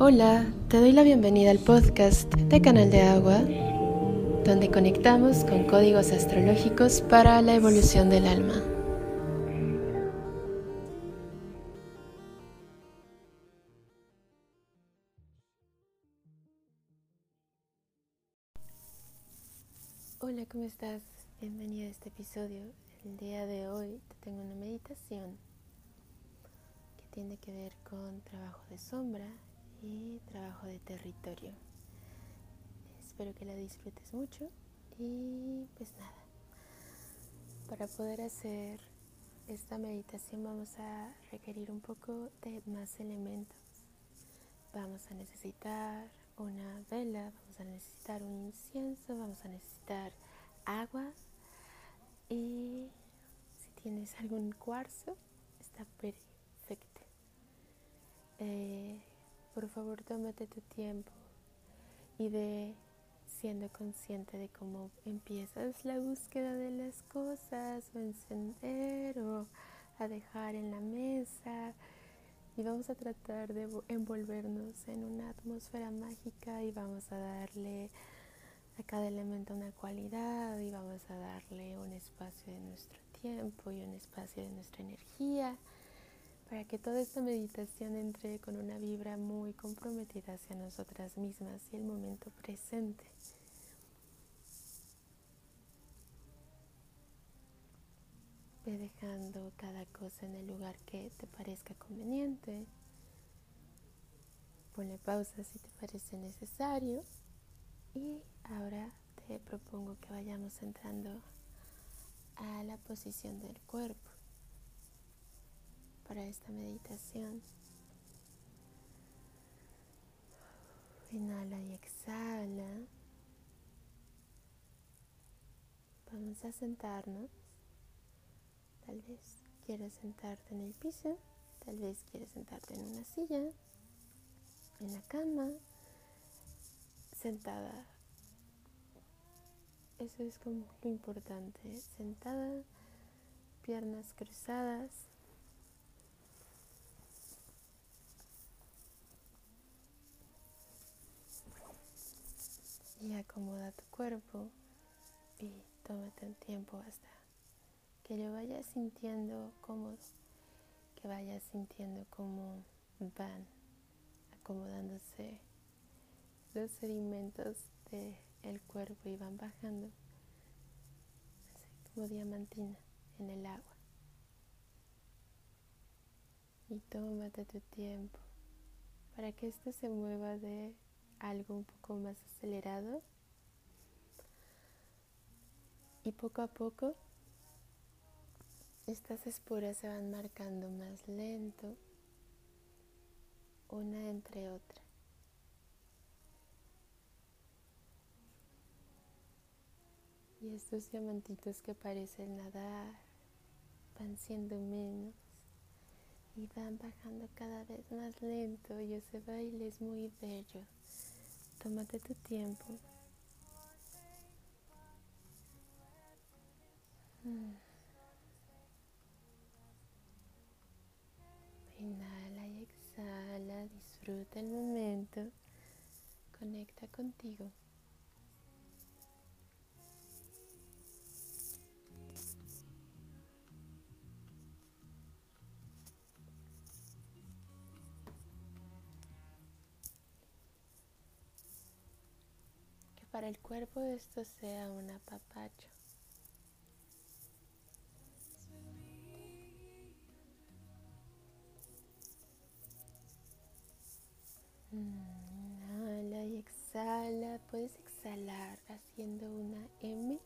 Hola, te doy la bienvenida al podcast de Canal de Agua, donde conectamos con códigos astrológicos para la evolución del alma. Hola, ¿cómo estás? Bienvenida a este episodio. El día de hoy te tengo una meditación que tiene que ver con trabajo de sombra y trabajo de territorio. Espero que la disfrutes mucho y pues nada, para poder hacer esta meditación vamos a requerir un poco de más elementos. Vamos a necesitar una vela, vamos a necesitar un incienso, vamos a necesitar agua y si tienes algún cuarzo está perfecto. Eh, por favor tómate tu tiempo y ve siendo consciente de cómo empiezas la búsqueda de las cosas o encender o a dejar en la mesa. Y vamos a tratar de envolvernos en una atmósfera mágica y vamos a darle a cada elemento una cualidad y vamos a darle un espacio de nuestro tiempo y un espacio de nuestra energía para que toda esta meditación entre con una vibra muy comprometida hacia nosotras mismas y el momento presente. Ve dejando cada cosa en el lugar que te parezca conveniente. Ponle pausa si te parece necesario. Y ahora te propongo que vayamos entrando a la posición del cuerpo para esta meditación. Inhala y exhala. Vamos a sentarnos. Tal vez quieras sentarte en el piso, tal vez quieras sentarte en una silla, en la cama, sentada. Eso es como lo importante, sentada, piernas cruzadas, y acomoda tu cuerpo y tómate un tiempo hasta que lo vayas sintiendo cómodo, que vayas sintiendo cómo van acomodándose los sedimentos del cuerpo y van bajando así como diamantina en el agua. Y tómate tu tiempo para que esto se mueva de algo un poco más acelerado. Y poco a poco estas esporas se van marcando más lento, una entre otra. Y estos diamantitos que parecen nadar van siendo menos y van bajando cada vez más lento y ese baile es muy bello. Tómate tu tiempo. Inhala y exhala, disfruta el momento, conecta contigo. para el cuerpo esto sea un apapacho. Puedes exhalar haciendo una M.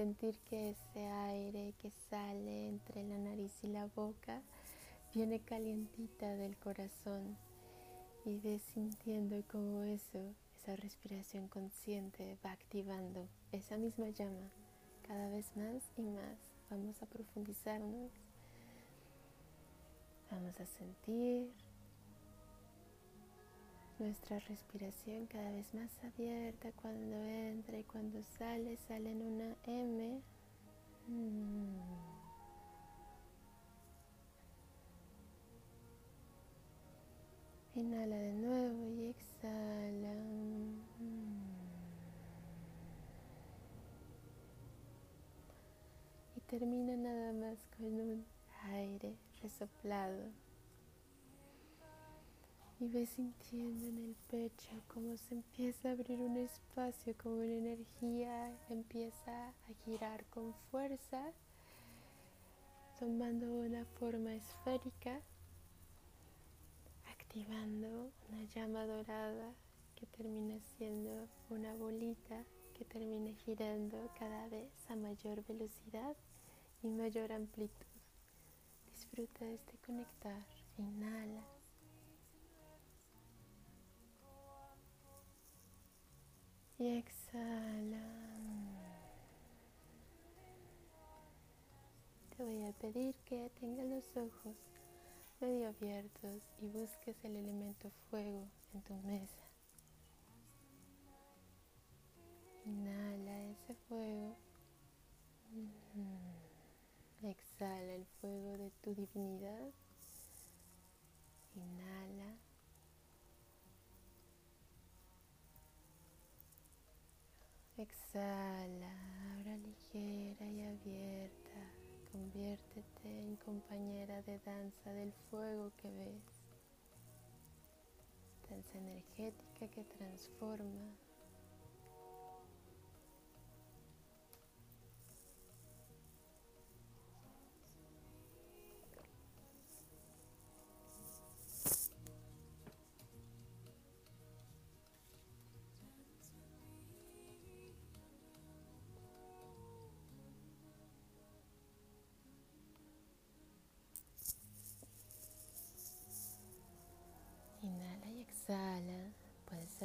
sentir que ese aire que sale entre la nariz y la boca viene calientita del corazón y ves sintiendo como eso, esa respiración consciente va activando esa misma llama cada vez más y más. Vamos a profundizarnos, vamos a sentir nuestra respiración cada vez más abierta cuando entra y cuando sale, sale en una M. Mm. Inhala de nuevo y exhala. Y termina nada más con un aire resoplado. Y ves sintiendo en el pecho cómo se empieza a abrir un espacio, como una energía empieza a girar con fuerza, tomando una forma esférica activando una llama dorada que termina siendo una bolita que termina girando cada vez a mayor velocidad y mayor amplitud. Disfruta de este conectar. Inhala. Y exhala. Te voy a pedir que tengas los ojos medio abiertos y busques el elemento fuego en tu mesa. Inhala ese fuego. Exhala el fuego de tu divinidad. Inhala. Exhala, ahora ligera y abierta. Conviértete en compañera de danza del fuego que ves. Danza energética que transforma.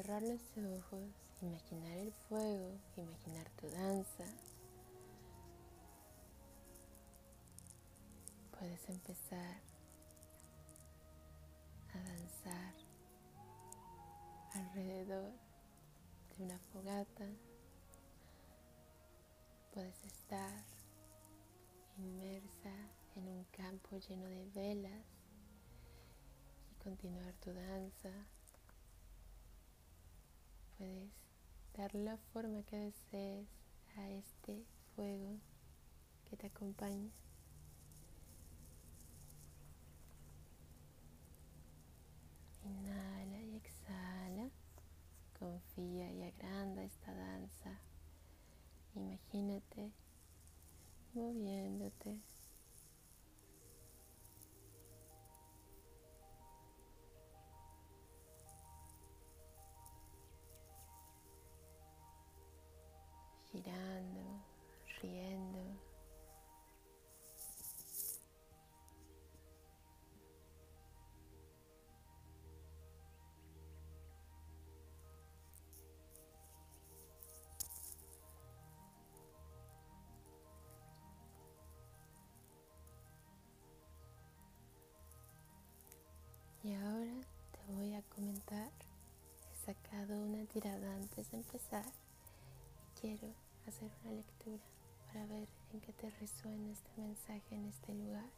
Cerrar los ojos, imaginar el fuego, imaginar tu danza. Puedes empezar a danzar alrededor de una fogata. Puedes estar inmersa en un campo lleno de velas y continuar tu danza puedes dar la forma que desees a este fuego que te acompaña. Tirada antes de empezar quiero hacer una lectura para ver en qué te resuena este mensaje en este lugar.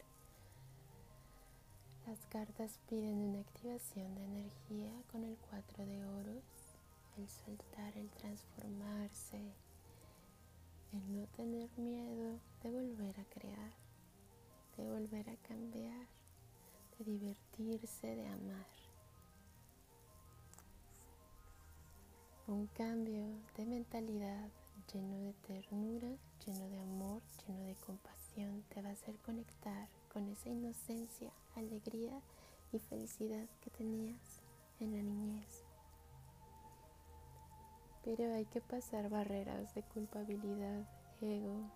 Las cartas piden una activación de energía con el 4 de oros, el soltar, el transformarse, el no tener miedo de volver a crear, de volver a cambiar, de divertirse, de amar. Un cambio de mentalidad lleno de ternura, lleno de amor, lleno de compasión, te va a hacer conectar con esa inocencia, alegría y felicidad que tenías en la niñez. Pero hay que pasar barreras de culpabilidad, ego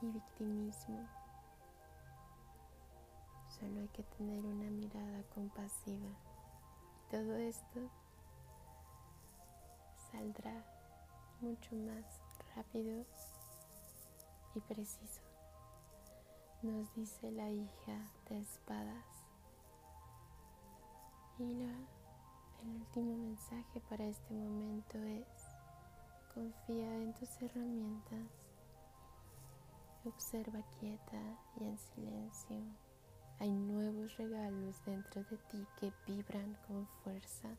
y victimismo. Solo hay que tener una mirada compasiva. todo esto saldrá mucho más rápido y preciso. Nos dice la hija de espadas. Y el último mensaje para este momento es, confía en tus herramientas, Observa quieta y en silencio. Hay nuevos regalos dentro de ti que vibran con fuerza.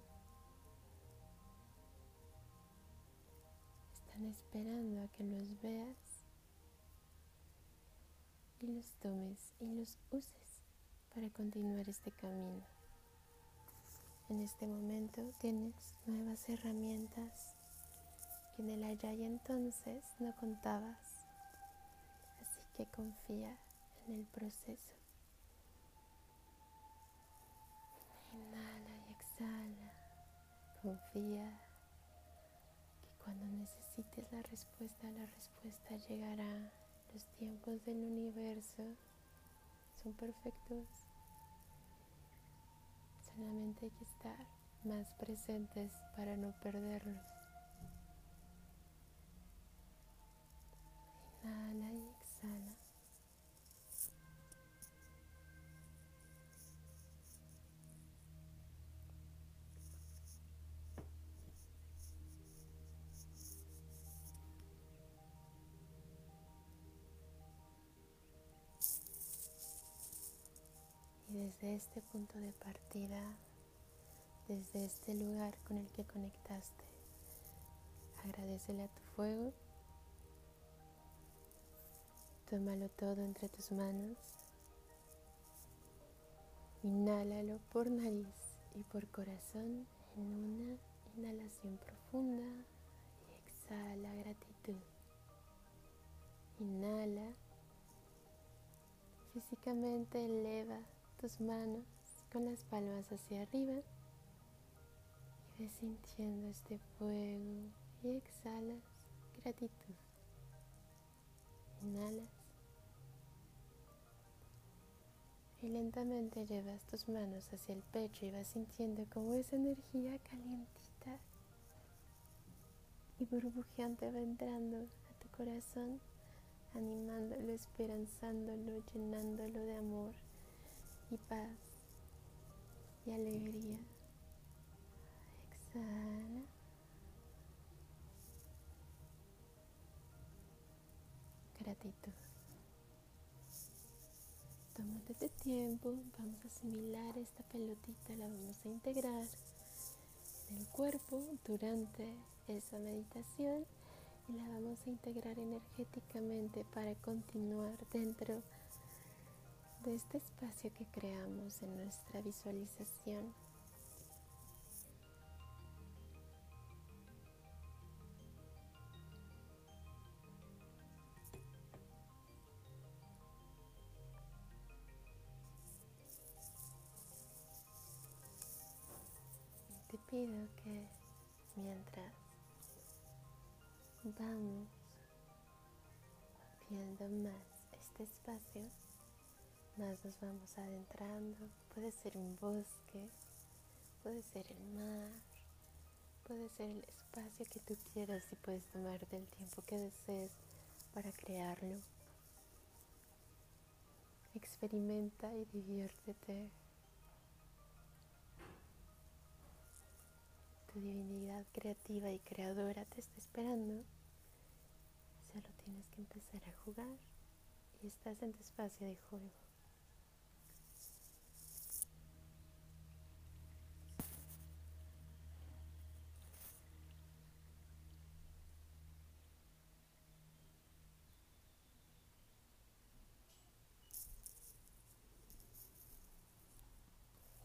Están esperando a que los veas y los tomes y los uses para continuar este camino. En este momento tienes nuevas herramientas que en el allá y entonces no contabas. Así que confía en el proceso. Inhala y exhala. Confía cuando necesites la respuesta, la respuesta llegará. Los tiempos del universo son perfectos. Solamente hay que estar más presentes para no perderlos. Inhala y exhala. Desde este punto de partida, desde este lugar con el que conectaste, agradecele a tu fuego, tómalo todo entre tus manos, inhálalo por nariz y por corazón en una inhalación profunda y exhala gratitud. Inhala, físicamente eleva tus manos con las palmas hacia arriba y ves sintiendo este fuego y exhalas gratitud. Inhalas y lentamente llevas tus manos hacia el pecho y vas sintiendo como esa energía calientita y burbujeante va entrando a tu corazón, animándolo, esperanzándolo, llenándolo de amor y paz y alegría. Exhala. Gratitud. Tómate este tiempo, vamos a asimilar esta pelotita, la vamos a integrar en el cuerpo durante esa meditación y la vamos a integrar energéticamente para continuar dentro de de este espacio que creamos en nuestra visualización. te pido que mientras vamos viendo más este espacio, más nos vamos adentrando. Puede ser un bosque, puede ser el mar, puede ser el espacio que tú quieras y puedes tomarte el tiempo que desees para crearlo. Experimenta y diviértete. Tu divinidad creativa y creadora te está esperando. Solo tienes que empezar a jugar y estás en tu espacio de juego.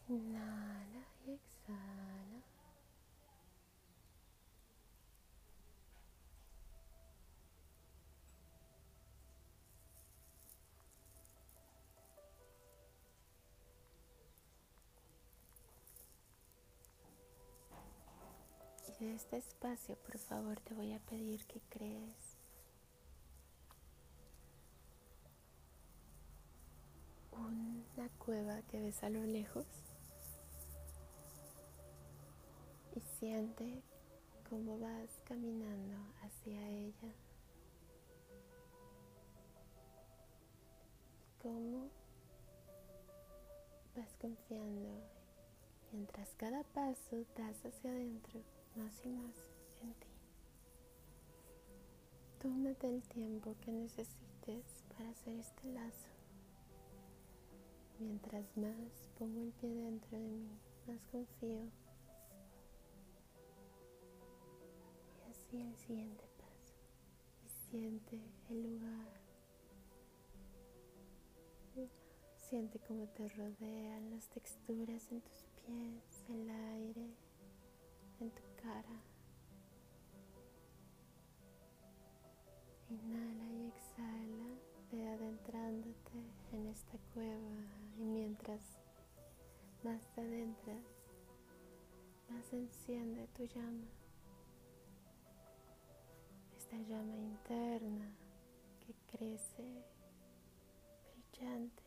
Inhala y exhala. Y de este espacio, por favor, te voy a pedir que crees una cueva que ves a lo lejos. y siente cómo vas caminando hacia ella cómo vas confiando mientras cada paso das hacia adentro más y más en ti. Tómate el tiempo que necesites para hacer este lazo. Mientras más pongo el pie dentro de mí, más confío. Y así el siguiente paso. Y siente el lugar. Siente cómo te rodean las texturas en tus pies, el aire en tu cara. Inhala y exhala, ve adentrándote en esta cueva y mientras más te adentras, más enciende tu llama. Esta llama interna que crece brillante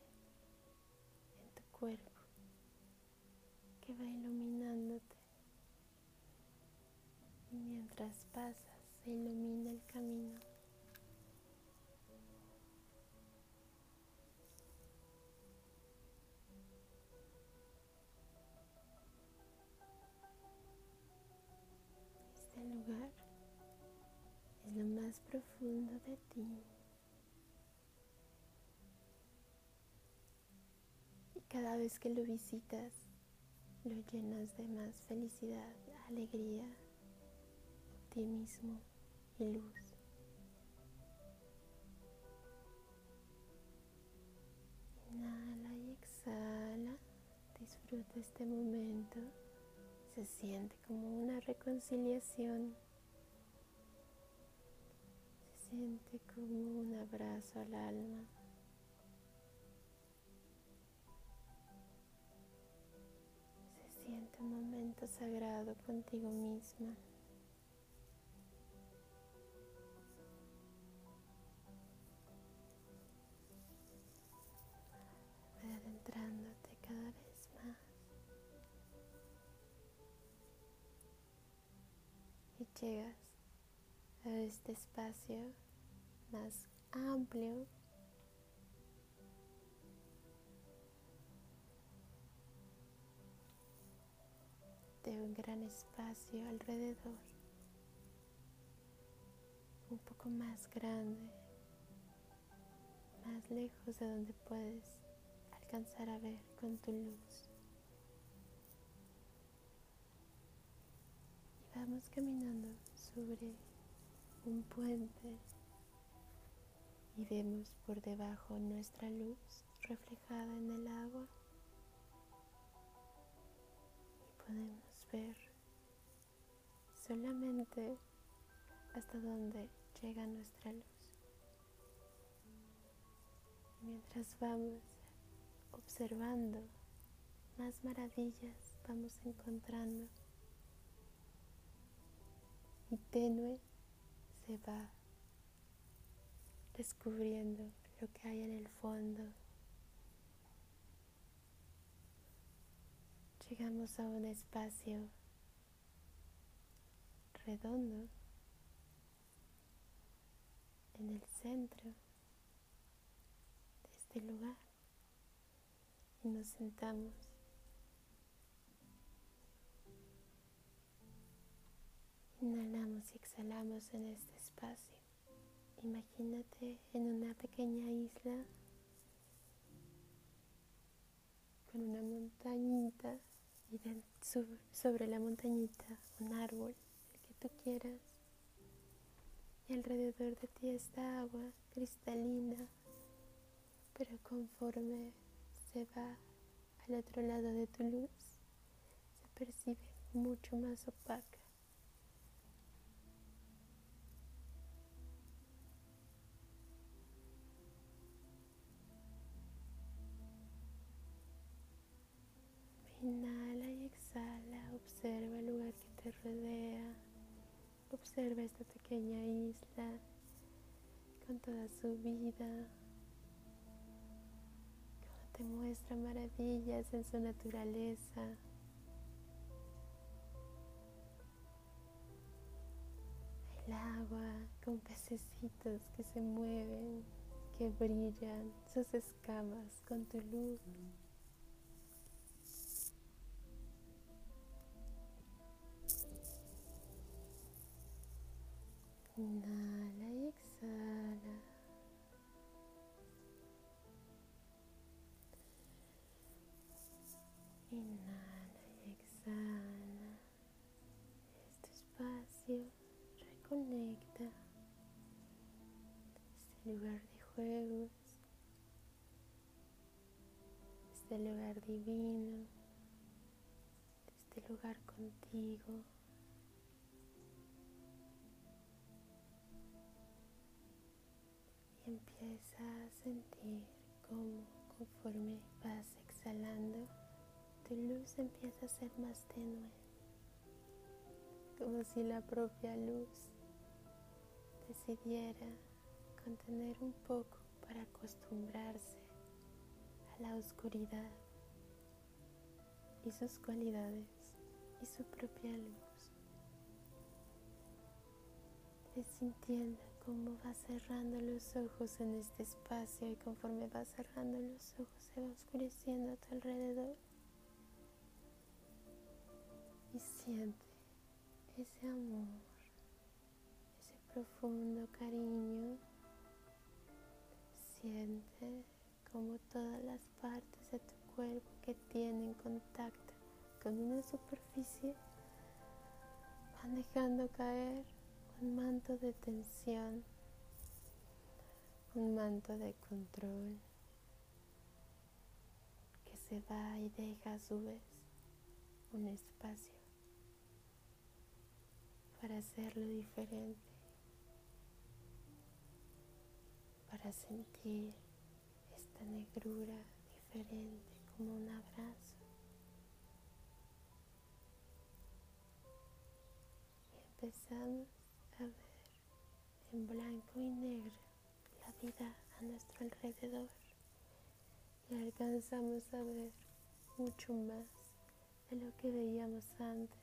en tu cuerpo, que va. Y mientras pasas, se ilumina el camino. lugar es lo más profundo de ti. Y cada vez que lo visitas, lo llenas de más felicidad, alegría, optimismo y luz. Inhala y exhala. Disfruta este momento se siente como una reconciliación, se siente como un abrazo al alma. Se siente un momento sagrado contigo misma. Llegas a este espacio más amplio. De un gran espacio alrededor, un poco más grande, más lejos de donde puedes alcanzar a ver con tu luz. Vamos caminando sobre un puente y vemos por debajo nuestra luz reflejada en el agua y podemos ver solamente hasta donde llega nuestra luz. mientras vamos observando más maravillas, vamos encontrando y tenue se va descubriendo lo que hay en el fondo. Llegamos a un espacio redondo en el centro de este lugar y nos sentamos Inhalamos y exhalamos en este espacio. Imagínate en una pequeña isla con una montañita y sobre la montañita un árbol, el que tú quieras. Y alrededor de ti está agua cristalina, pero conforme se va al otro lado de tu luz, se percibe mucho más opaca. Inhala y exhala, observa el lugar que te rodea, observa esta pequeña isla con toda su vida, como te muestra maravillas en su naturaleza. El agua con pececitos que se mueven, que brillan sus escamas con tu luz. Lugar de juegos, este lugar divino, este lugar contigo. Y empieza a sentir cómo conforme vas exhalando, tu luz empieza a ser más tenue, como si la propia luz decidiera contener un poco para acostumbrarse a la oscuridad y sus cualidades y su propia luz. Es sintiendo cómo va cerrando los ojos en este espacio y conforme va cerrando los ojos se va oscureciendo a tu alrededor. Y siente ese amor, ese profundo cariño. Siente como todas las partes de tu cuerpo que tienen contacto con una superficie van dejando caer un manto de tensión, un manto de control que se va y deja a su vez un espacio para hacerlo diferente, para sentir esta negrura diferente como un abrazo. Y empezamos a ver en blanco y negro la vida a nuestro alrededor y alcanzamos a ver mucho más de lo que veíamos antes.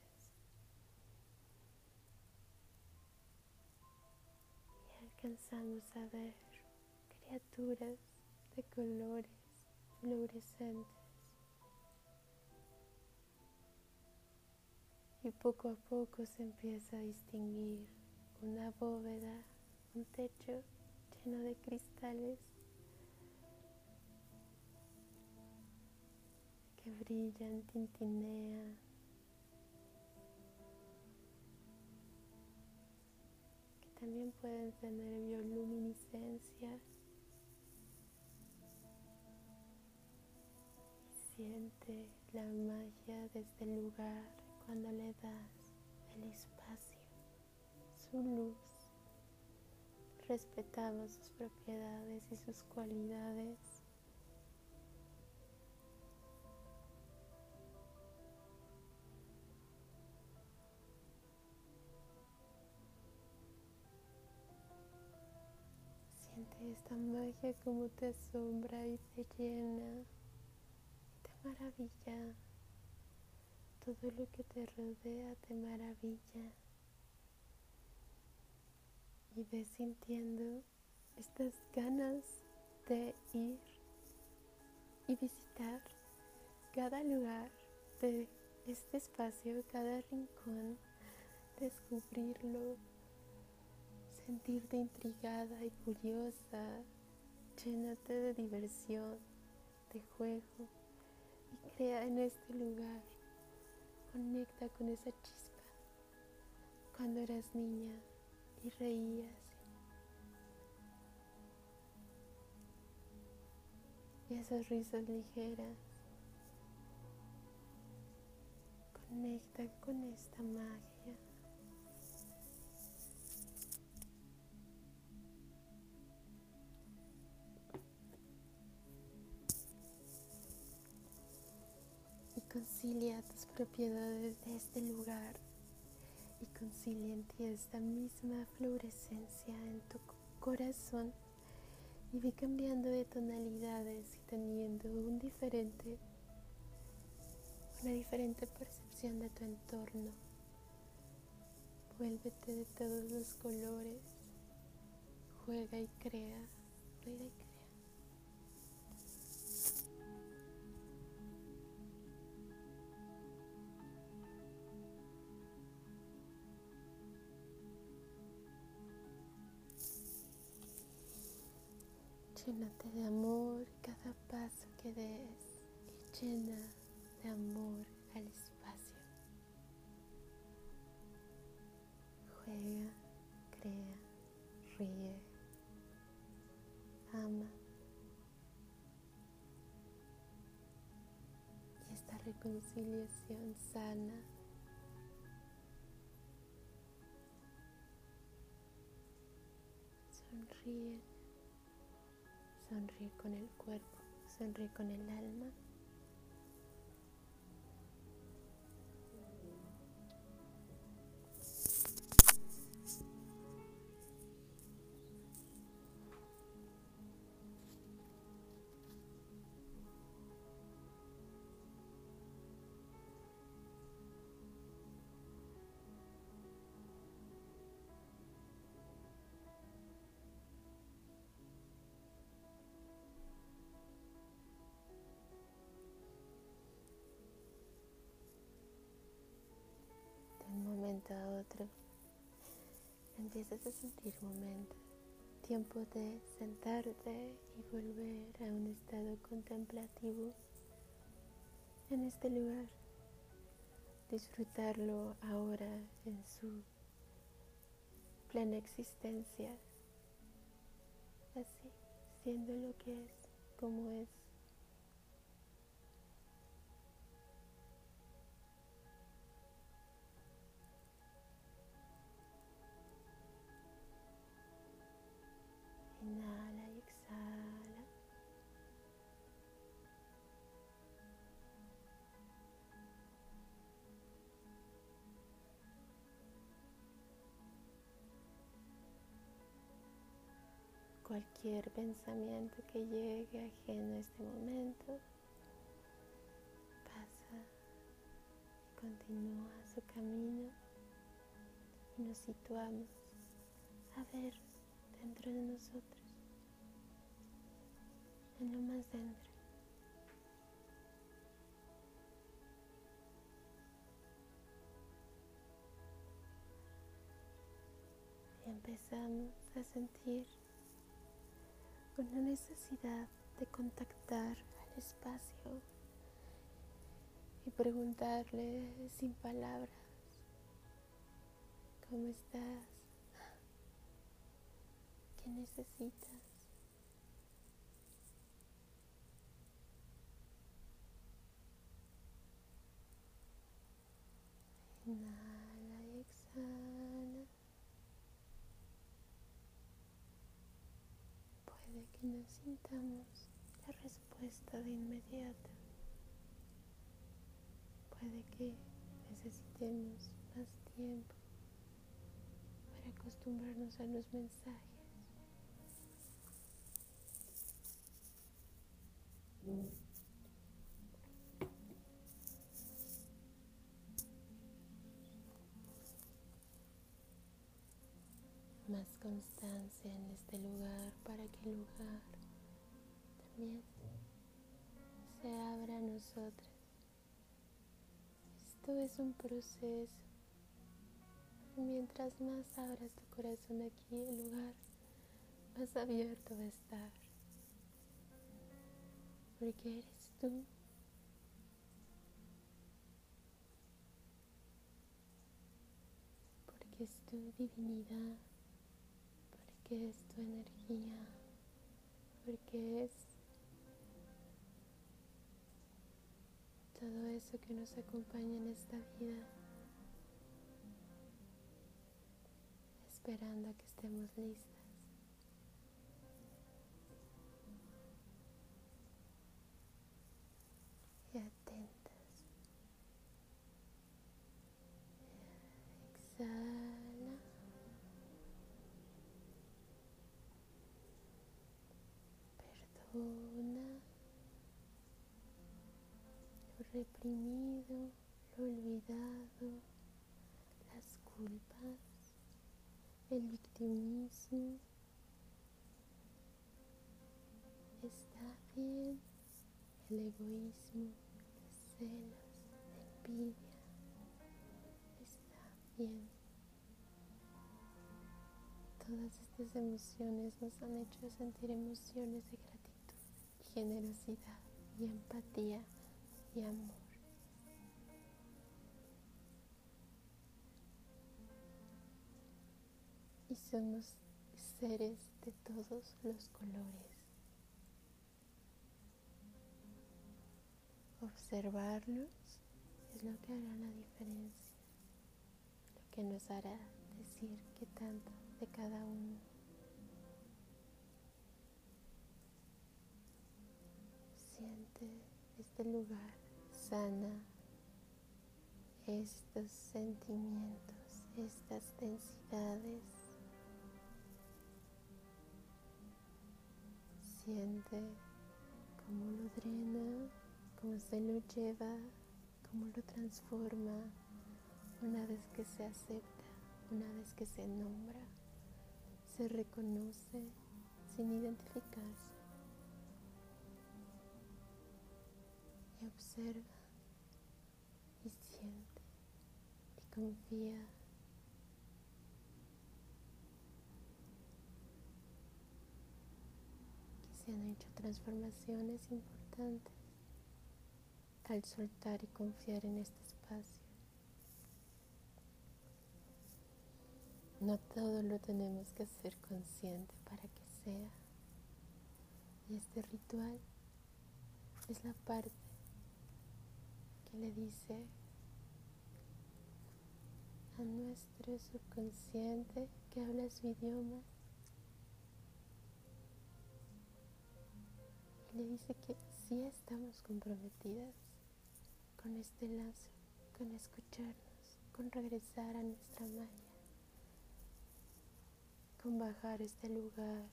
Y alcanzamos a ver criaturas de colores fluorescentes. Y poco a poco se empieza a distinguir una bóveda, un techo lleno de cristales que brillan, tintinean. Que también pueden tener bioluminiscencias. Siente la magia de este lugar cuando le das el espacio su luz. Respetamos sus propiedades y sus cualidades. Siente esta magia como te asombra y te llena maravilla. Todo lo que te rodea te maravilla y ves sintiendo estas ganas de ir y visitar cada lugar de este espacio, cada rincón, descubrirlo, sentirte intrigada y curiosa, llénate de diversión, de juego crea en este lugar. Conecta con esa chispa cuando eras niña y reías. Y esas risas ligeras. Conecta con esta magia. Concilia tus propiedades de este lugar y concilia en ti esta misma fluorescencia en tu corazón y ve cambiando de tonalidades y teniendo un diferente, una diferente percepción de tu entorno. Vuélvete de todos los colores, juega y crea, juega y crea. Llénate de amor cada paso que des y llena de amor al espacio. Juega, crea, ríe, ama. Y esta reconciliación sana sonríe sonríe con el cuerpo, sonríe con el alma. Empiezas a sentir momento, tiempo de sentarte y volver a un estado contemplativo en este lugar. Disfrutarlo ahora en su plena existencia, así, siendo lo que es, como es. Cualquier pensamiento que llegue ajeno a este momento pasa y continúa su camino y nos situamos a ver dentro de nosotros, en lo más dentro. Y empezamos a sentir una necesidad de contactar al espacio y preguntarle sin palabras, ¿cómo estás? ¿Qué necesitas? Inhala y exhala. No sintamos la respuesta de inmediato. Puede que necesitemos más tiempo para acostumbrarnos a los mensajes. Constancia en este lugar para que el lugar también se abra a nosotros. Esto es un proceso. Mientras más abras tu corazón aquí, el lugar más abierto va a estar. Porque eres tú. Porque es tu divinidad porque es tu energía, porque es todo eso que nos acompaña en esta vida, esperando a que estemos listas. Lo reprimido, lo olvidado, las culpas, el victimismo. Está bien el egoísmo, los celos, la envidia. Está bien. Todas estas emociones nos han hecho sentir emociones de gratitud generosidad y empatía y amor. Y somos seres de todos los colores. observarlos es lo que hará la diferencia, lo que nos hará decir qué tanto de cada uno. Este lugar, sana estos sentimientos, estas densidades. Siente cómo lo drena, cómo se lo lleva, cómo lo transforma una vez que se acepta, una vez que se nombra, se reconoce sin identificarse y observa y siente y confía. que se han hecho transformaciones importantes al soltar y confiar en este espacio. No todo lo tenemos que hacer consciente para que sea. Y este ritual es la parte que le dice a nuestro subconsciente que habla su idioma. Y le dice que sí estamos comprometidas con este lazo, con escucharnos, con regresar a nuestra magia, con bajar este lugar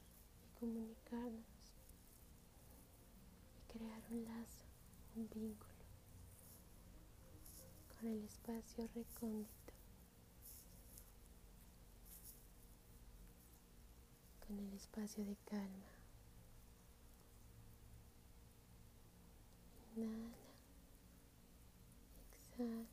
y comunicarnos y crear un lazo, un vínculo con el espacio recóndito, con el espacio de calma. Inhala, exhala.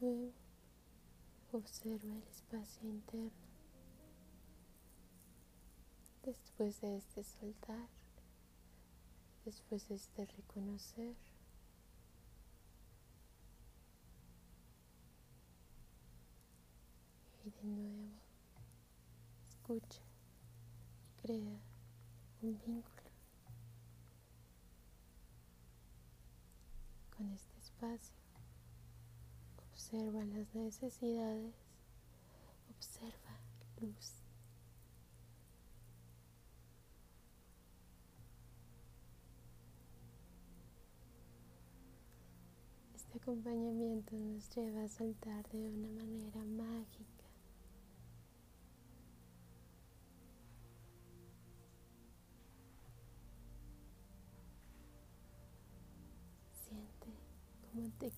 Y de nuevo observa el espacio interno. Después de este soltar, después de este reconocer, y de nuevo escucha y crea un vínculo con este espacio. Observa las necesidades, observa luz. Este acompañamiento nos lleva a soltar de una manera mágica. Siente como te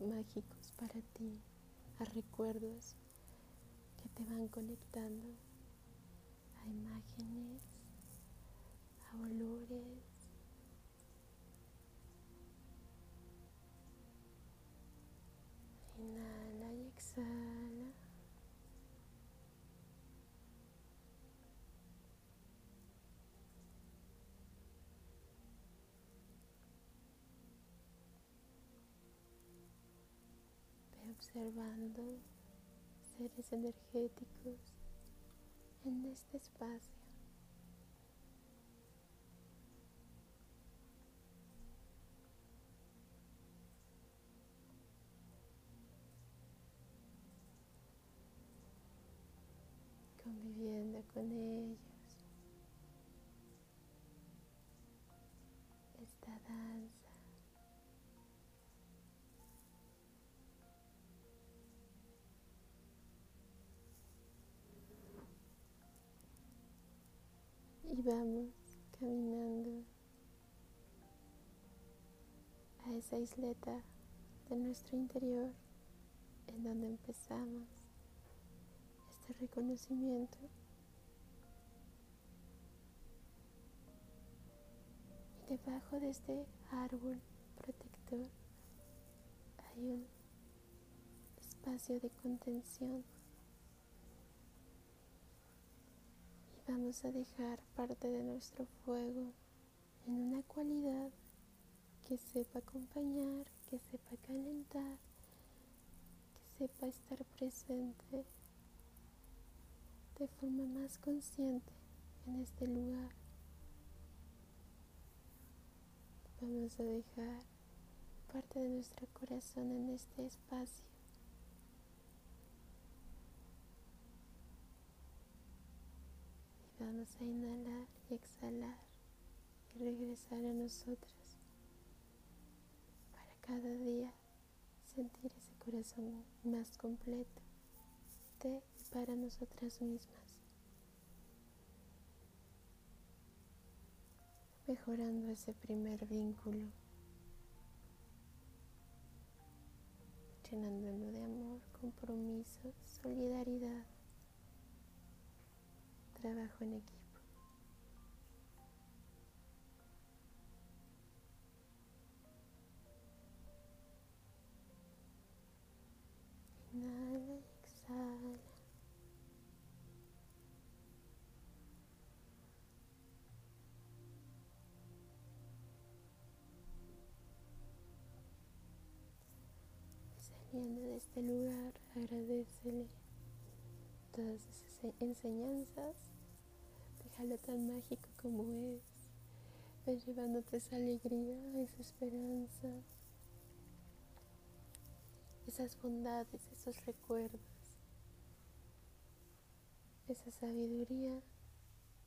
mágicos para ti, a recuerdos que te van conectando a imágenes, a olores. Inhala y exhala. Observando seres energéticos en este espacio. Y vamos caminando a esa isleta de nuestro interior en donde empezamos este reconocimiento. Y debajo de este árbol protector hay un espacio de contención. Vamos a dejar parte de nuestro fuego en una cualidad que sepa acompañar, que sepa calentar, que sepa estar presente de forma más consciente en este lugar. Vamos a dejar parte de nuestro corazón en este espacio. Vamos a inhalar y exhalar y regresar a nosotros para cada día sentir ese corazón más completo de y para nosotras mismas. mejorando ese primer vínculo, llenándolo de amor, compromiso, solidaridad, trabajo en equipo. Inhala y exhala. de este lugar, agradecele todas esas enseñanzas, déjalo tan mágico como es, ve llevándote esa alegría, esa esperanza, esas bondades, esos recuerdos, esa sabiduría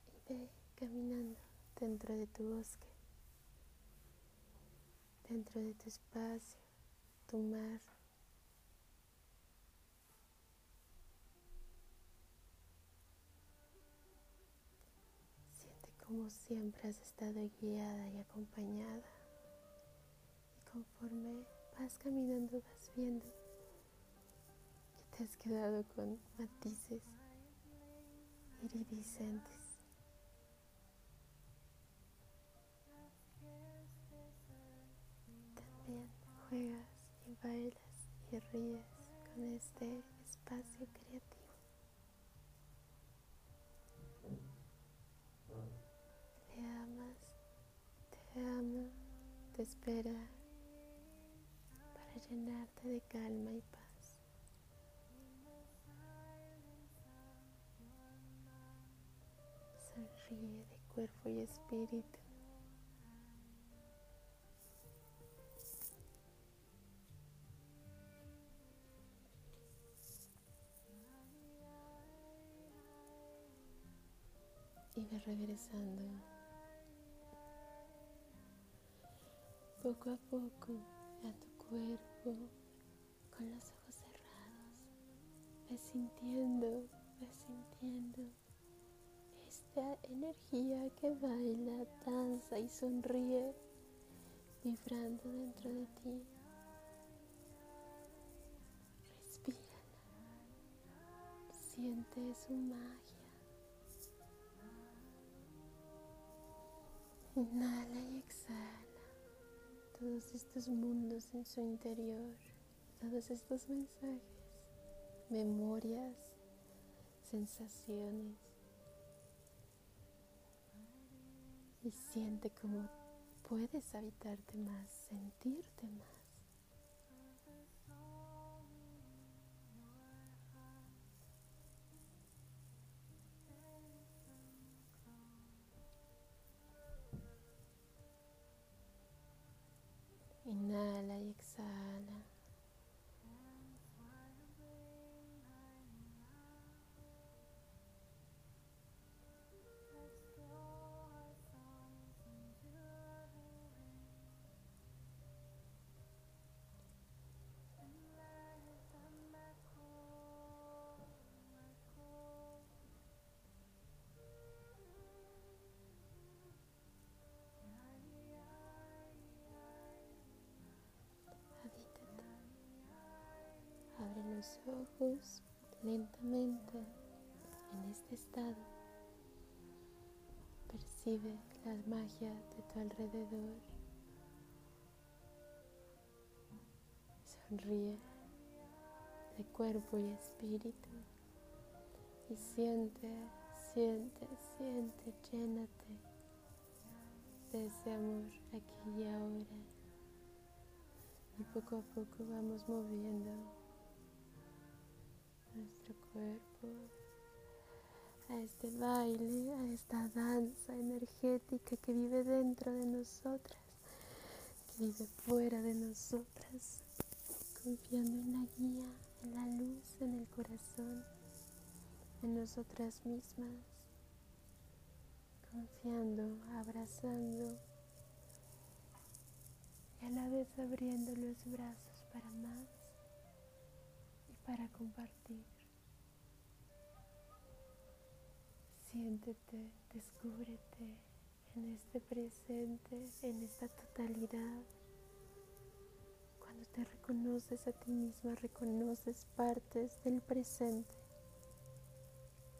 y ve caminando dentro de tu bosque, dentro de tu espacio, tu mar. Como siempre has estado guiada y acompañada. Y conforme vas caminando vas viendo que te has quedado con matices iridiscentes. También juegas y bailas y ríes con este espacio creativo. Te espera para llenarte de calma y paz. Sonríe de cuerpo y espíritu. Y ve regresando poco a poco a tu cuerpo con los ojos cerrados. Ves sintiendo, ves sintiendo esta energía que baila, danza y sonríe vibrando dentro de ti. Respira, siente su magia. Inhala y exhala todos estos mundos en su interior, todos estos mensajes, memorias, sensaciones. Y siente cómo puedes habitarte más, sentirte más. Ojos lentamente en este estado. Percibe la magia de tu alrededor. Sonríe de cuerpo y espíritu. Y siente, siente, siente, llénate de ese amor aquí y ahora. Y poco a poco vamos moviendo nuestro cuerpo a este baile, a esta danza energética que vive dentro de nosotras, que vive fuera de nosotras, confiando en la guía, en la luz, en el corazón, en nosotras mismas, confiando, abrazando y a la vez abriendo los brazos para más para compartir. Siéntete, descúbrete en este presente, en esta totalidad. Cuando te reconoces a ti misma, reconoces partes del presente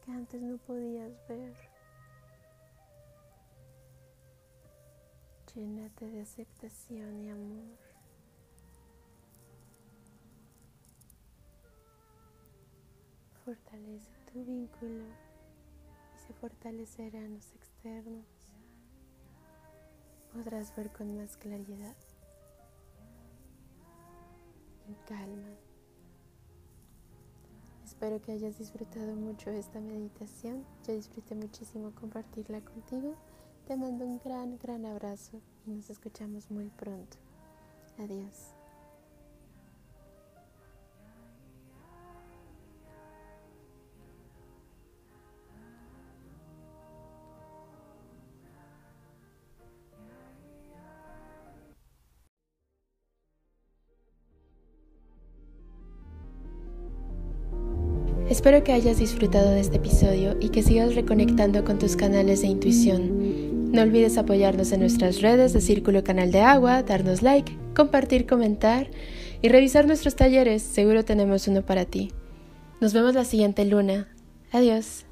que antes no podías ver. Llénate de aceptación y amor. Fortalece tu vínculo y se fortalecerán los externos. Podrás ver con más claridad y calma. Espero que hayas disfrutado mucho esta meditación. Yo disfruté muchísimo compartirla contigo. Te mando un gran, gran abrazo y nos escuchamos muy pronto. Adiós. Espero que hayas disfrutado de este episodio y que sigas reconectando con tus canales de intuición. No olvides apoyarnos en nuestras redes de Círculo Canal de Agua, darnos like, compartir, comentar y revisar nuestros talleres. Seguro tenemos uno para ti. Nos vemos la siguiente luna. Adiós.